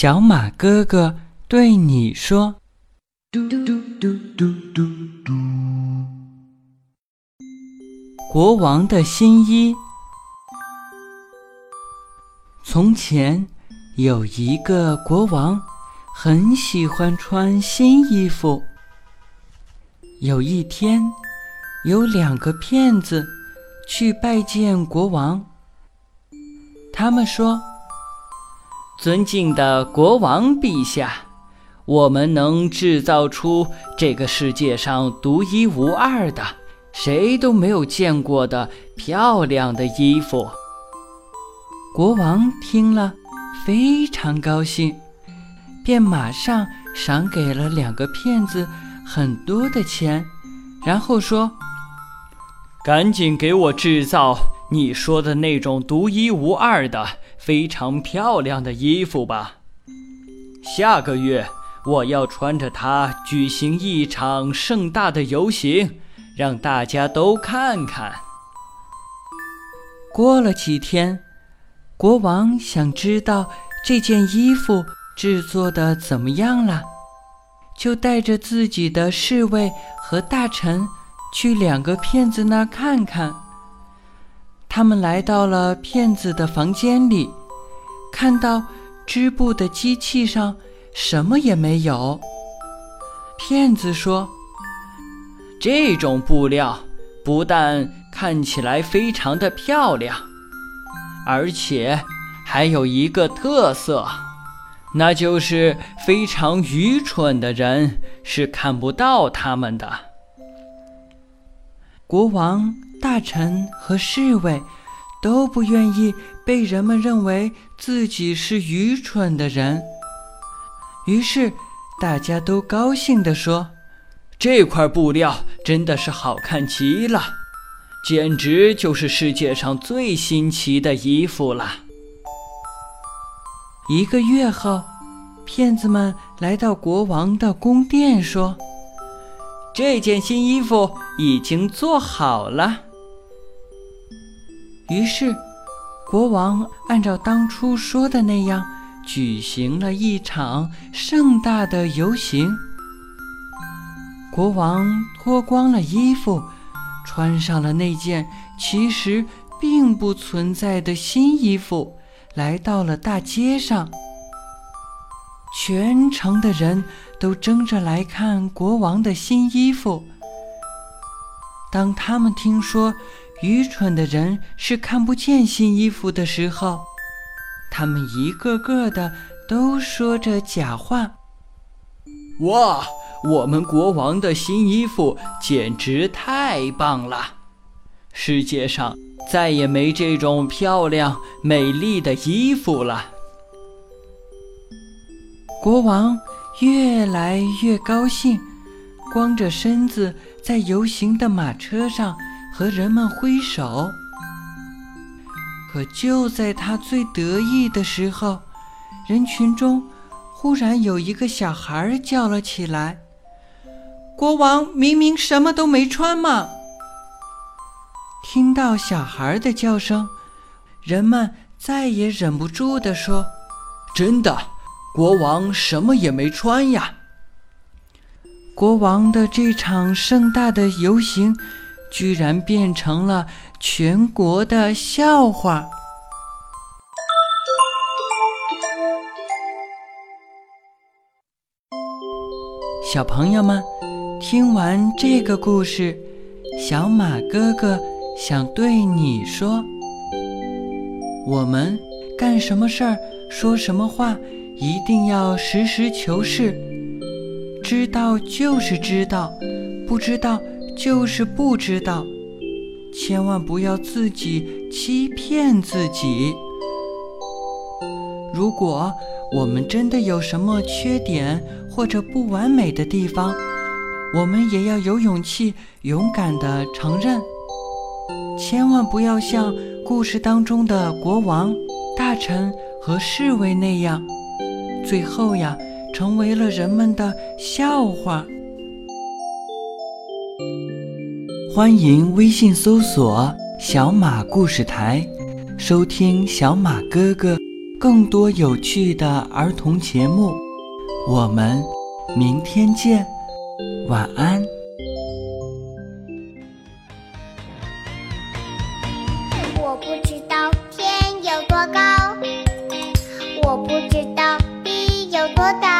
小马哥哥对你说：“嘟嘟嘟嘟嘟嘟。”国王的新衣。从前有一个国王，很喜欢穿新衣服。有一天，有两个骗子去拜见国王。他们说：“尊敬的国王陛下，我们能制造出这个世界上独一无二的、谁都没有见过的漂亮的衣服。”国王听了，非常高兴，便马上赏给了两个骗子很多的钱，然后说：“赶紧给我制造你说的那种独一无二的、非常漂亮的衣服吧！下个月我要穿着它举行一场盛大的游行，让大家都看看。”过了几天。国王想知道这件衣服制作的怎么样了，就带着自己的侍卫和大臣去两个骗子那儿看看。他们来到了骗子的房间里，看到织布的机器上什么也没有。骗子说：“这种布料不但看起来非常的漂亮。”而且还有一个特色，那就是非常愚蠢的人是看不到他们的。国王、大臣和侍卫都不愿意被人们认为自己是愚蠢的人，于是大家都高兴地说：“这块布料真的是好看极了。”简直就是世界上最新奇的衣服了。一个月后，骗子们来到国王的宫殿，说：“这件新衣服已经做好了。”于是，国王按照当初说的那样，举行了一场盛大的游行。国王脱光了衣服。穿上了那件其实并不存在的新衣服，来到了大街上。全城的人都争着来看国王的新衣服。当他们听说愚蠢的人是看不见新衣服的时候，他们一个个的都说着假话。哇！我们国王的新衣服简直太棒了！世界上再也没这种漂亮美丽的衣服了。国王越来越高兴，光着身子在游行的马车上和人们挥手。可就在他最得意的时候，人群中忽然有一个小孩叫了起来。国王明明什么都没穿嘛！听到小孩的叫声，人们再也忍不住地说：“真的，国王什么也没穿呀！”国王的这场盛大的游行，居然变成了全国的笑话。小朋友们。听完这个故事，小马哥哥想对你说：我们干什么事儿、说什么话，一定要实事求是。知道就是知道，不知道就是不知道，千万不要自己欺骗自己。如果我们真的有什么缺点或者不完美的地方，我们也要有勇气、勇敢地承认，千万不要像故事当中的国王、大臣和侍卫那样，最后呀，成为了人们的笑话。欢迎微信搜索“小马故事台”，收听小马哥哥更多有趣的儿童节目。我们明天见，晚安。我不知道天有多高，我不知道地有多大。